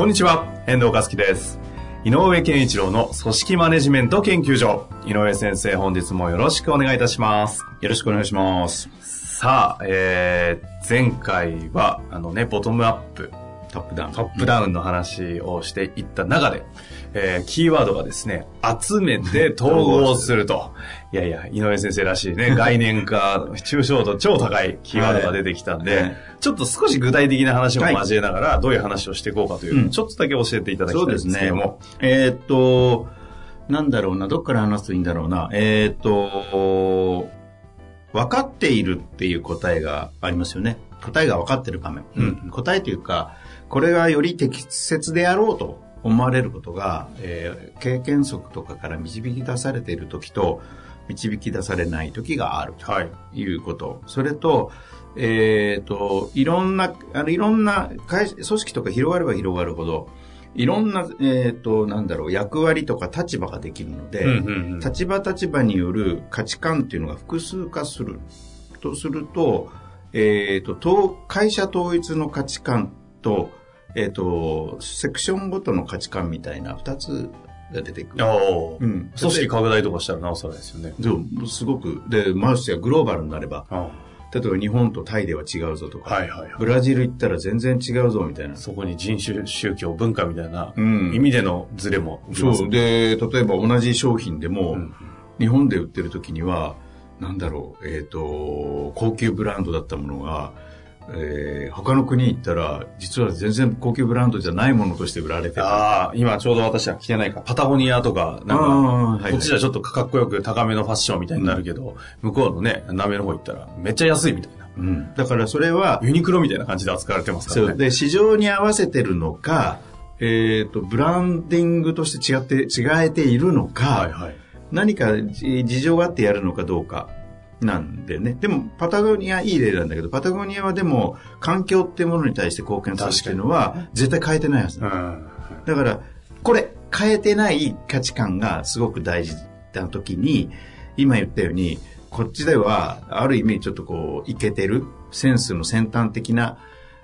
こんにちは、遠藤和樹です。井上健一郎の組織マネジメント研究所。井上先生、本日もよろしくお願いいたします。よろしくお願いします。さあ、えー、前回は、あのね、ボトムアップ、タップダウン。トップダウンの話をしていった中で、えー、キーワードがですね、集めて統合すると。いやいや、井上先生らしいね、概念化、抽象度超高いキーワードが出てきたんで、はいちょっと少し具体的な話も交えながら、どういう話をしていこうかというのを、うんちょっとだけ教えていただきたいんですけども。えーっと、なんだろうな、どっから話すといいんだろうな。えーっと、分かっているっていう答えがありますよね。答えが分かってる場面。うん答えというか、これがより適切であろうと思われることが、えー経験則とかから導き出されている時と、導き出されない時があるとはい。いうこと。それと、えっ、と、いろんな、あの、いろんな会、組織とか広がれば広がるほど、いろんな、えっ、と、なんだろう、役割とか立場ができるので、うんうんうん立場立場による価値観っていうのが複数化する。とすると、えっ、と、統会社統一の価値観と、えっ、と、セクションごとの価値観みたいな二つが出てくる。おーうん組織拡大とかしたらなおさらですよね。そう、すごく。で、ましてやグローバルになれば、あ例えば日本とタイでは違うぞとか、はいはいはいブラジル行ったら全然違うぞみたいな。そこに人種、宗教、文化みたいなうん意味でのズレも出ますそう。で、例えば同じ商品でも、うん日本で売ってる時には、なんだろう、えっ、と、高級ブランドだったものが、えー他の国行ったら、実は全然高級ブランドじゃないものとして売られてる。ああ、今ちょうど私は着てないか、パタゴニアとか、なんか、あーはいはいこっちじゃちょっとかっこよく高めのファッションみたいになるけど、向こうのね、南米の方行ったら、めっちゃ安いみたいな。うん。だからそれは、ユニクロみたいな感じで扱われてますか。らね。で、市場に合わせてるのか、えっ、と、ブランディングとして違って、違えているのか、はいはい。何かじ事情があってやるのかどうかなんでね。でも、パタゴニアいい例なんだけど、パタゴニアはでも、環境っていうものに対して貢献するっていうのは、絶対変えてないはずうだ。ん。だから、これ、変えてない価値観がすごく大事な時に、今言ったように、こっちでは、ある意味ちょっとこう、いけてる、センスの先端的な、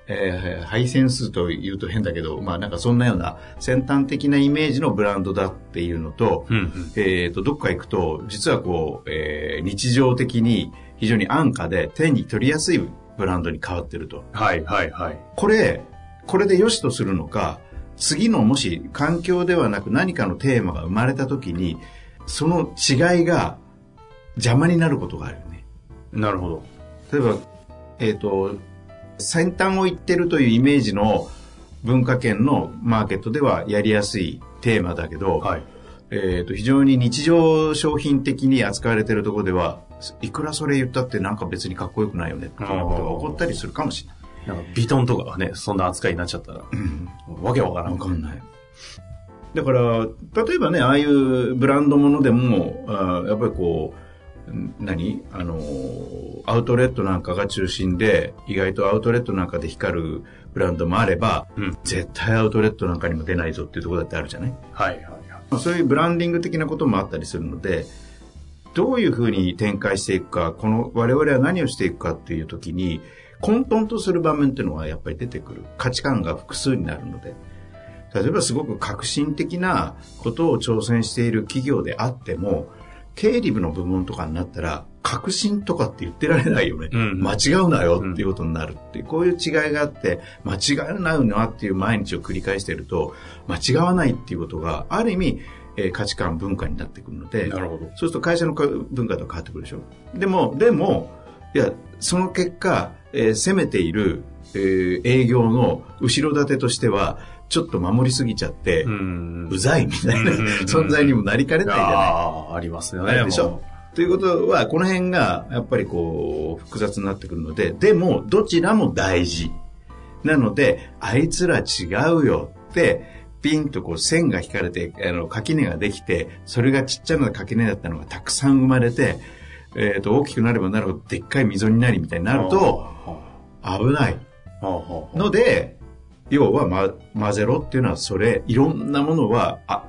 えーハイセンスと言うと変だけど、まあなんかそんなような先端的なイメージのブランドだっていうのと、うんうん。えっ、と、どっか行くと、実はこう、えー日常的に非常に安価で手に取りやすいブランドに変わってると。はいはいはい。これ、これで良しとするのか、次のもし環境ではなく何かのテーマが生まれた時に、その違いが邪魔になることがあるよね。なるほど。例えば、えっ、と、先端を行ってるというイメージの文化圏のマーケットではやりやすいテーマだけど、はい。えー、と非常に日常商品的に扱われてるところではいくらそれ言ったってなんか別にかっこよくないよねっていうことが起こったりするかもしれない。なんかビトンとかがね、そんな扱いになっちゃったら、わけわからん。わかんない。だから、例えばね、ああいうブランドものでも、あーやっぱりこう、ん何？あのー、アウトレットなんかが中心で、意外とアウトレットなんかで光るブランドもあれば、うん絶対アウトレットなんかにも出ないぞっていうところだってあるじゃない？はいはいはい。まあそういうブランディング的なこともあったりするので、どういうふうに展開していくか、この我々は何をしていくかっていう時に、混沌とする場面っていうのはやっぱり出てくる。価値観が複数になるので。例えばすごく革新的なことを挑戦している企業であっても、経理部の部門とかになったら、革新とかって言ってられないよね。うん間違うなよっていうことになるっていう、こういう違いがあって、間違うなっていう毎日を繰り返していると、間違わないっていうことが、ある意味、えー価値観、文化になってくるので、なるほど。そうすると会社のか文化と変わってくるでしょ。でも、でも、いや、その結果、えー攻めている、えー営業の後ろ盾としては、ちょっと守りすぎちゃって、う。うんざいみたいなうん 存在にもなりかねないじゃない。ああ、ありますよね。でしょ？もということは、この辺がやっぱりこう、複雑になってくるので、でも、どちらも大事。なので、あいつら違うよって、ピンとこう線が引かれて、あの、垣根ができて、それがちっちゃな垣根だったのがたくさん生まれて、えっ、と、大きくなればなるほどでっかい溝になりみたいになると、危ない。のので、要は、ま、混ぜろっていうのはそれ、いろんなものは、あ、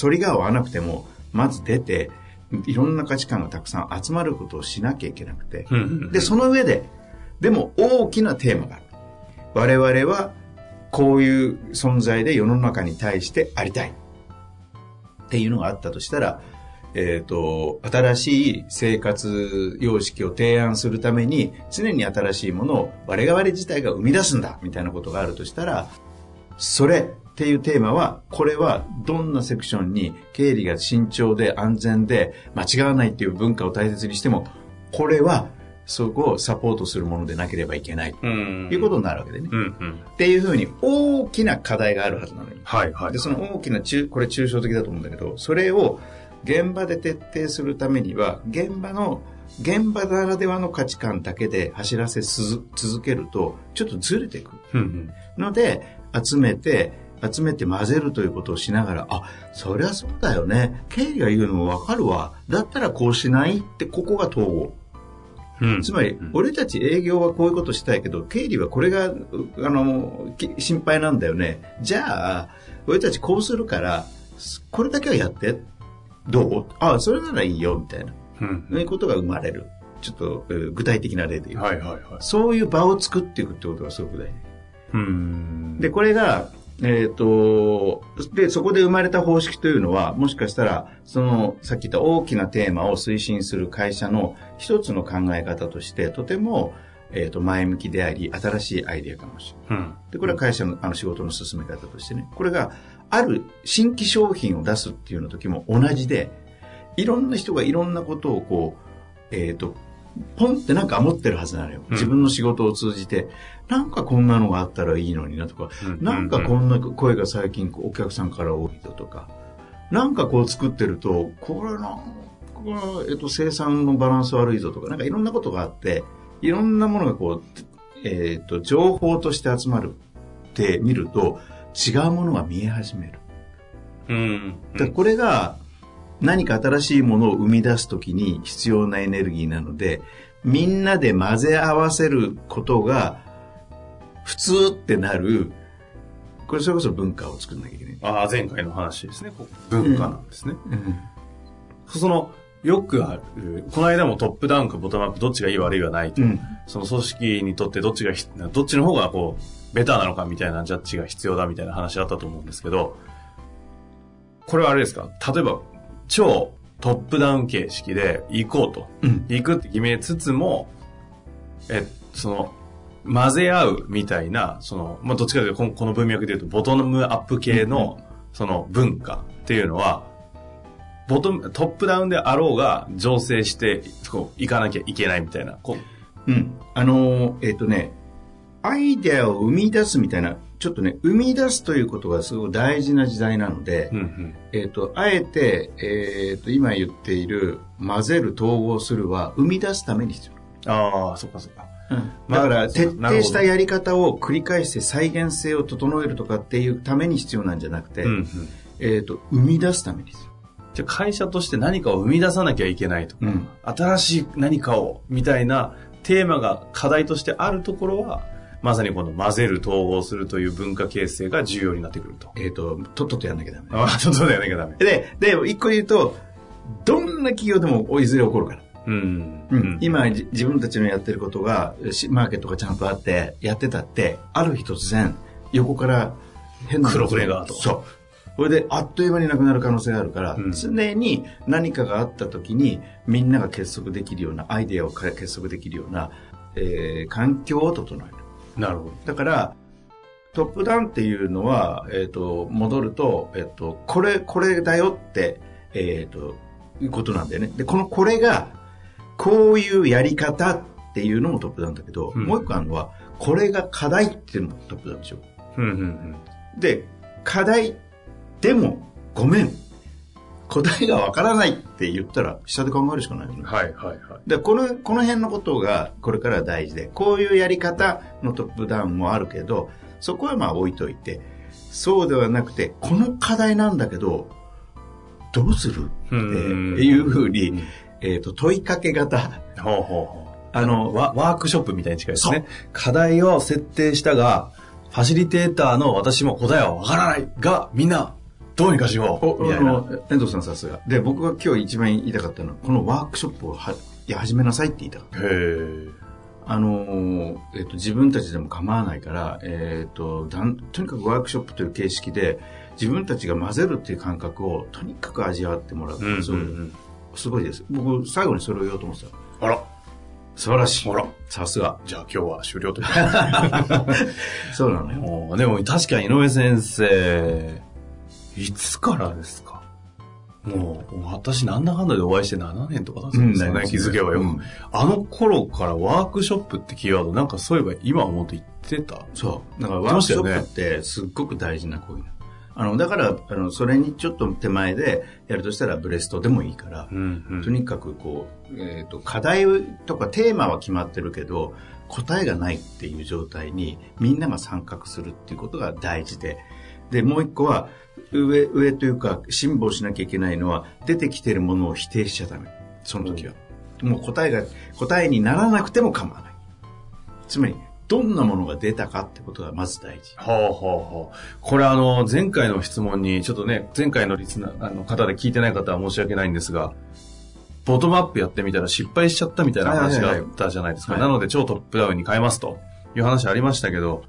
反りが合わなくても、まず出て、いろんな価値観がたくさん集まることをしなきゃいけなくて。で、その上で、でも大きなテーマがある。我々は、こういう存在で世の中に対してありたい。っていうのがあったとしたら、えっ、と、新しい生活様式を提案するために、常に新しいものを我々自体が生み出すんだ、みたいなことがあるとしたら、それっていうテーマは、これはどんなセクションに経理が慎重で安全で間違わないっていう文化を大切にしても、これはそこをサポートするものでなければいけないとうん。いうことになるわけでね。うんうん。っていうふうに大きな課題があるはずなのよ。はいはい。で、その大きな中、これ抽象的だと思うんだけど、それを現場で徹底するためには、現場の、現場ならではの価値観だけで走らせす続けると、ちょっとずれていく。ので、集めて、集めて混ぜるということをしながら、あ、そりゃそうだよね。経理が言うのもわかるわ。だったらこうしないって、ここが統合。うんつまり、俺たち営業はこういうことしたいけど、経理はこれが、うあの、き心配なんだよね。じゃあ、俺たちこうするから、すこれだけはやって。どう？あ、それならいいよ、みたいな。うんそういうことが生まれる。ちょっと、えー具体的な例で言う。はいはいはい。そういう場を作っていくってことがすごく大事。うん。で、これが、えっ、と、で、そこで生まれた方式というのは、もしかしたら、その、さっき言った大きなテーマを推進する会社の一つの考え方として、とても、えっ、と、前向きであり、新しいアイデアかもしれない。うん。で、これは会社のあの仕事の進め方としてね、これがある新規商品を出すっていうの時も同じで、いろんな人がいろんなことをこう、えっ、と、ポンってなんか思ってるはずなのよ。うん。自分の仕事を通じて、なんかこんなのがあったらいいのになとか、うん。なんかこんな声が最近お客さんから多いぞとか、なんかこう作ってると、これなんか、えっと、生産のバランス悪いぞとか、なんかいろんなことがあって、いろんなものがこう、えっと、情報として集まるって見ると、違うものが見え始める。うん。だからこれが何か新しいものを生み出すときに必要なエネルギーなので、みんなで混ぜ合わせることが普通ってなる、これそれこそ文化を作んなきゃいけない。ああ、前回の話ですね。文化なんですね。うんその、よくある、この間もトップダウンかボトムアップどっちがいい悪いはないと。うんその組織にとってどっちがひ、どっちの方がこう、ベターなのかみたいなジャッジが必要だみたいな話あったと思うんですけど、これはあれですか？例えば、超トップダウン形式で行こうと。うん行くって決めつつも、え、その、混ぜ合うみたいな、その、まあ、どっちかというとこの、この文脈で言うと、ボトムアップ系の、その文化っていうのは、ボトム、トップダウンであろうが、醸成して、こう、行かなきゃいけないみたいな、こうん。あのーえっ、とね、アイデアを生み出すみたいな、ちょっとね、生み出すということがすごい大事な時代なので、う、うんうん。えっ、と、あえて、えっ、と、今言っている、混ぜる、統合するは、生み出すために必要。ああ、そっかそっか。だから、徹底したやり方を繰り返して再現性を整えるとかっていうために必要なんじゃなくて、うんうん。えっ、と、生み出すために必じゃあ会社として何かを生み出さなきゃいけないとか、うん新しい何かを、みたいなテーマが課題としてあるところは、まさにこの混ぜる、統合するという文化形成が重要になってくると。要。えっ、と、とっととやんなきゃダメ。ああ、ちょっとだよね、ダメ。で、で、一個言うと、どんな企業でもいずれ起こるから。うん。うん、今じ自分たちのやってることがしマーケットがちゃんとあってやってたってある日突然横から変な黒船がとそうこれであっという間になくなる可能性があるから、うん常に何かがあった時にみんなが結束できるようなアイデアをか結束できるような、えー環境を整えるなるほど。だからトップダウンっていうのは、えっと戻ると、えっとこれこれだよって、えっということなんだよねでこのこれがこういうやり方っていうのもトップダウンだけど、うんもう一個あるのはこれが課題っていうのもトップダウンでしょうんうんうん。で課題でもごめん答えがわからないって言ったら、下で考えるしかないよね。はいはいはい。でこの、この辺のことがこれから大事で、こういうやり方のトップダウンもあるけど、そこはまあ置いといて、そうではなくて、この課題なんだけど、どうする？っていうふうに、えっ、と、問いかけ型。ほうほうほう。あの、ワワークショップみたいに近いですね。課題を設定したが、ファシリテーターの私も答えはわからないが、みんな、どうにかしよう。みたいな。遠藤さんさすが。で、僕が今日一番言いたかったのは、このワークショップをはや始めなさいって言いたかった。へえ。あのーえっと自分たちでも構わないから、えっとだんとにかくワークショップという形式で自分たちが混ぜるっていう感覚をとにかく味わってもらう、うんうんすごいです僕最後にそれを言おうと思ってたあら。素晴らしいあらさすがじゃあ今日は終了と。そうなのよでも確かに井上先生、いつからですか？もう、私なんだかんだでお会いして7年とか経つんですよね、気づけばよ。く、うん。あの頃からワークショップってキーワード、なんかそういえば今思って言ってた？そう。だからワークショップってすっごく大事な行為あのだからあのそれにちょっと手前でやるとしたらブレストでもいいから、んうとにかくこう、えー、と課題とかテーマは決まってるけど答えがないっていう状態にみんなが参画するっていうことが大事ででもう一個は上上というか辛抱しなきゃいけないのは出てきてるものを否定しちゃダメ。その時は、もう答えが答えにならなくても構わない。つまりどんなものが出たかってことがまず大事。ほうほうほう。これあの、前回の質問に、ちょっとね、前回のリスナーあの方で聞いてない方は申し訳ないんですが、ボトムアップやってみたら失敗しちゃったみたいな話があったじゃないですか。なので超トップダウンに変えますという話ありましたけど、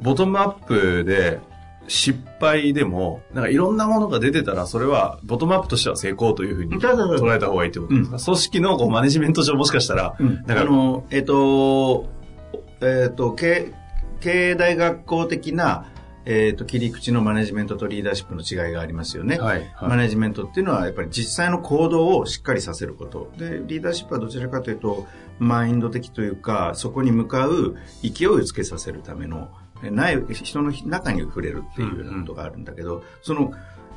ボトムアップで失敗でも、なんかいろんなものが出てたら、それはボトムアップとしては成功というふうに捉えた方がいいってことですか、組織のこうマネジメント上もしかしたら、なんかあの、えっ、と、えっ、と、経経営大学校的な、えっ、と、切り口のマネジメントとリーダーシップの違いがありますよね。はい。はい。マネジメントっていうのは、やっぱり実際の行動をしっかりさせること。で、リーダーシップはどちらかというと、マインド的というか、そこに向かう勢いをつけさせるための、えない、人の中に触れるっていうようなことがあるんだけど、その、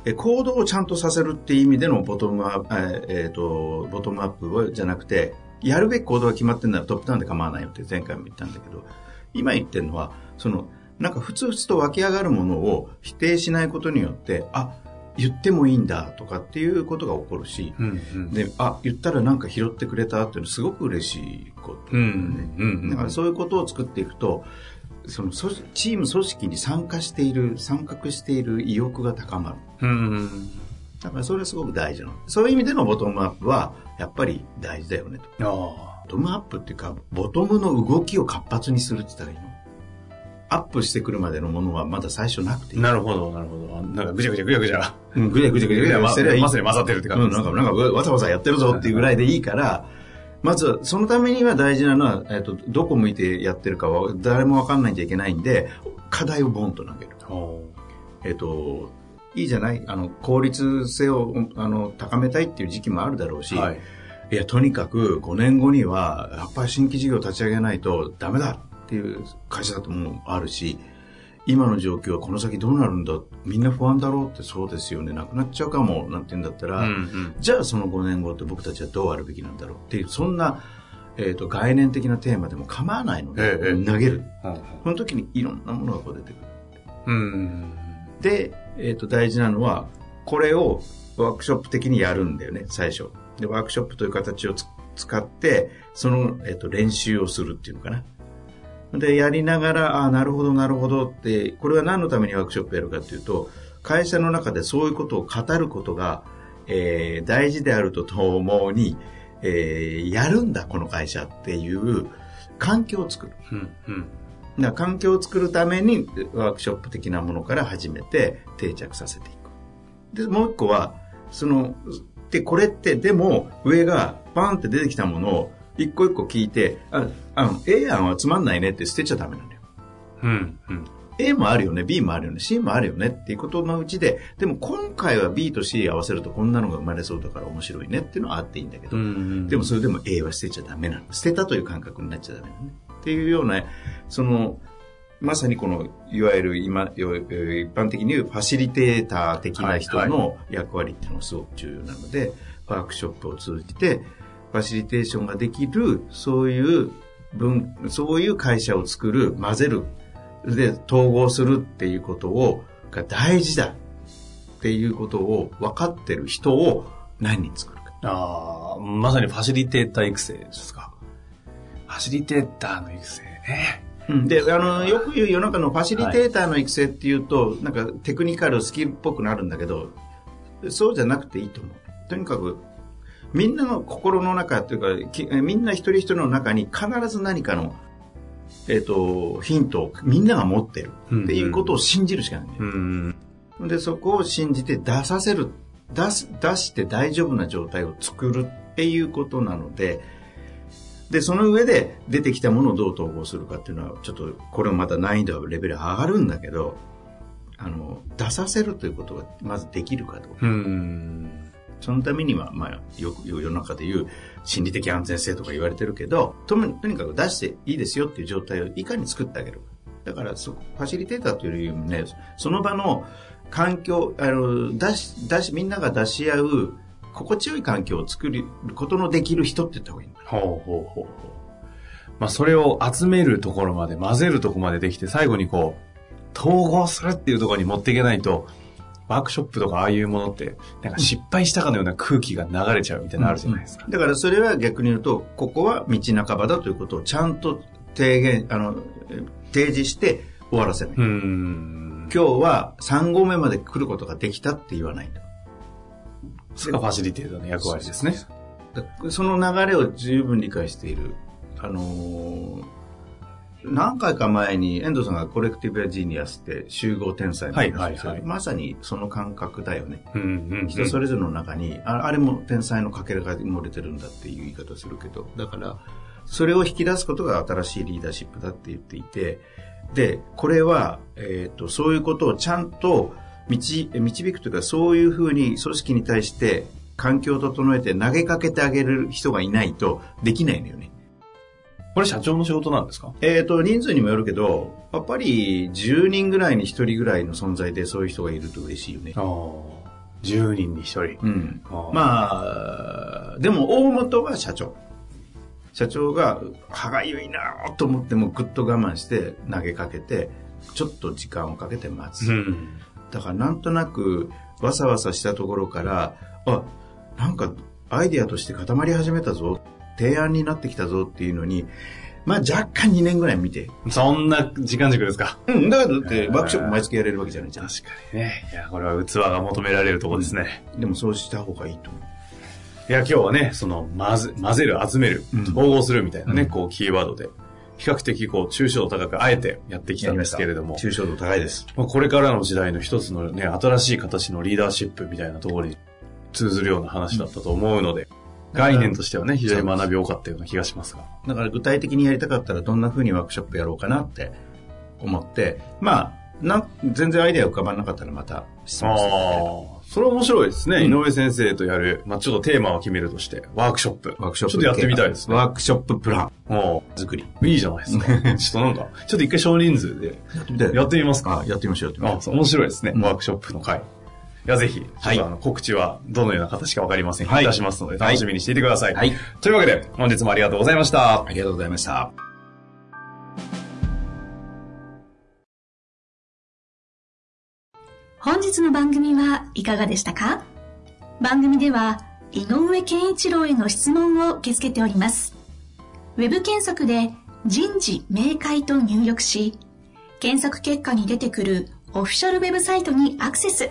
え行動をちゃんとさせるっていう意味でのボトムアップ、えー、とボトムアップじゃなくて、やるべき行動が決まってるならトップダウンで構わないよって前回も言ったんだけど、今言ってるのは、その、なんかふつふつと湧き上がるものを否定しないことによって、あ、言ってもいいんだとかっていうことが起こるし、うんうん。で、あ、言ったらなんか拾ってくれたっていうのはすごく嬉しいこと、うんうんうん。だからそういうことを作っていくと、その組チーム組織に参加している、参画している意欲が高まる。うんうんだからそれはすごく大事なの。そういう意味でのボトムアップは、やっぱり大事だよねと。あボトムアップっていうか、ボトムの動きを活発にするって言ったらいいのアップしてくるまでのものはまだ最初なくていあ。い。なるほど、なるほど。なんかぐちゃぐちゃぐちゃぐちゃ。うん、ぐちゃぐちゃぐちゃぐちゃしてりゃいいまさに混ざってるって感じですうん、なんか、なんかわざわざやってるぞっていうぐらいでいいから、まずは、そのためには大事なのは、えっ、と、どこ向いてやってるかは誰もわかんないんじゃいけないんで、課題をボンと投げる。えっ、と、いいじゃない？あの、効率性を、あの、高めたいっていう時期もあるだろうし、はい。いや、とにかく5年後には、やっぱり新規事業を立ち上げないとダメだっていう会社だともあるし、今の状況はこの先どうなるんだ？みんな不安だろうってそうですよね。なくなっちゃうかも、なんて言うんだったら、うんうん。じゃあその5年後って僕たちはどうあるべきなんだろうっていう、そんな、えっ、と、概念的なテーマでも構わないので、ええええ投げる。うんこの時にいろんなものがこう出てくる。うん。で、えっ、と、大事なのは、これをワークショップ的にやるんだよね、最初。で、ワークショップという形をつ使って、その、えっ、と、練習をするっていうのかな。で、やりながら、ああ、なるほど、なるほどって、これは何のためにワークショップやるかっていうと、会社の中でそういうことを語ることが、えー大事であるとともに、えーやるんだ、この会社っていう環境を作る。うんうん。環境を作るためにワークショップ的なものから始めて定着させていく。で、もう一個は、その、で、これってでも上がバンって出てきたものを一個一個聞いて、あ、あの、A 案はつまんないねって捨てちゃダメなのよ。うんうん。A もあるよね、B もあるよね、C もあるよねっていうことのうちで、でも今回は B と C 合わせるとこんなのが生まれそうだから面白いねっていうのはあっていいんだけど、うんでもそれでも A は捨てちゃダメなの。捨てたという感覚になっちゃダメなのね。っていうような、その、まさにこの、いわゆる今、一般的に言うファシリテーター的な人の役割っていうのがすごく重要なので、ワークショップを通じて、ファシリテーションができる、そういう分、そういう会社を作る、混ぜる、で、統合するっていうことを、が大事だっていうことを分かってる人を何人作るか。ああ、まさにファシリテーター育成ですか。ファシリテーターの育成ね。で、あの、よく言う世の中のファシリテーターの育成っていうと、はい、なんかテクニカル、スキルっぽくなるんだけど、そうじゃなくていいと思う。とにかく、みんなの心の中というか、みんな一人一人の中に必ず何かの、えっ、ー、と、ヒントをみんなが持ってるっていうことを信じるしかないんだよ。うんうん、で、そこを信じて出させる。出す、出して大丈夫な状態を作るっていうことなので、で、その上で出てきたものをどう統合するかっていうのは、ちょっと、これもまた難易度はレベル上がるんだけど、あの、出させるということがまずできるかどうか。うそのためには、まあ、よく世の中でいう心理的安全性とか言われてるけど、ととにかく出していいですよっていう状態をいかに作ってあげるかだからそ、ファシリテーターというよりもね、その場の環境、あの、出し、出し、みんなが出し合う心地よい環境を作ることのできる人って言った方がいいほうほうほうほう。まあ、それを集めるところまで、混ぜるところまでできて、最後にこう、統合するっていうところに持っていけないと、ワークショップとかああいうものって、なんか失敗したかのような空気が流れちゃうみたいなのあるじゃないですか。だからそれは逆に言うと、ここは道半ばだということをちゃんと提言、あの、提示して終わらせない。今日は3合目まで来ることができたって言わないんだ。それがファシリテーターの役割ですね。その流れを十分理解している。あのー、何回か前に遠藤さんがコレクティブやジーニアスって集合天才の話はいはいはい、まさにその感覚だよね、うんうんうん、人それぞれの中にああれも天才のかけらが漏れてるんだっていう言い方するけど。だからそれを引き出すことが新しいリーダーシップだって言っていてでこれは、えーとそういうことをちゃんと導くというかそういうふうに組織に対して環境を整えて投げかけてあげる人がいないとできないのよね。これ社長の仕事なんですか？えっ、と、人数にもよるけど、やっぱり10人ぐらいに1人ぐらいの存在でそういう人がいると嬉しいよね。ああ。10人に1人。うん。あまあ、でも大元は社長。社長が歯がゆいなと思ってもぐっと我慢して投げかけて、ちょっと時間をかけて待つ。うん、だからなんとなくわさわさしたところから、あ、なんかアイデアとして固まり始めたぞ、提案になってきたぞっていうのに、まあ若干2年ぐらい見て。そんな時間軸ですかうん、だからだってワークショップ毎月やれるわけじゃないじゃん。確かにね。いや、これは器が求められるところですね、うん。でもそうした方がいいと思う。いや、今日はね、その、混ぜ、混ぜる、集める、統合するみたいなね、うん、こう、キーワードで、比較的こう、抽象度高くあえてやってきたんですけれども。抽象度高いです。まあ、これからの時代の一つのね、新しい形のリーダーシップみたいなところに通ずるような話だったと思うので、概念としてはね、非常に学び多かったような気がしますが。だから具体的にやりたかったらどんな風にワークショップやろうかなって思って、まあ、な全然アイデア浮かばなかったらまた質問してあそれ面白いですね、うん、井上先生とやる、まあ、ちょっとテーマを決めるとして、ワークショップ。ワークショップ。ちょっとやってみたいですね。ワークショッププラン。作り。いいじゃないですか。ちょっとなんか、ちょっと一回少人数で。やってみたい。やってみますかあ、やってみましょう。あ、面白いですね、うん、ワークショップの回。いや、ぜひ、はい、あの告知はどのような形かわかりませんが、はい、いたしますので、楽しみにしていてください。はい。というわけで、本日もありがとうございました。ありがとうございました。本日の番組はいかがでしたか？番組では、井上健一郎への質問を受け付けております。ウェブ検索で、人事明快と入力し、検索結果に出てくるオフィシャルウェブサイトにアクセス。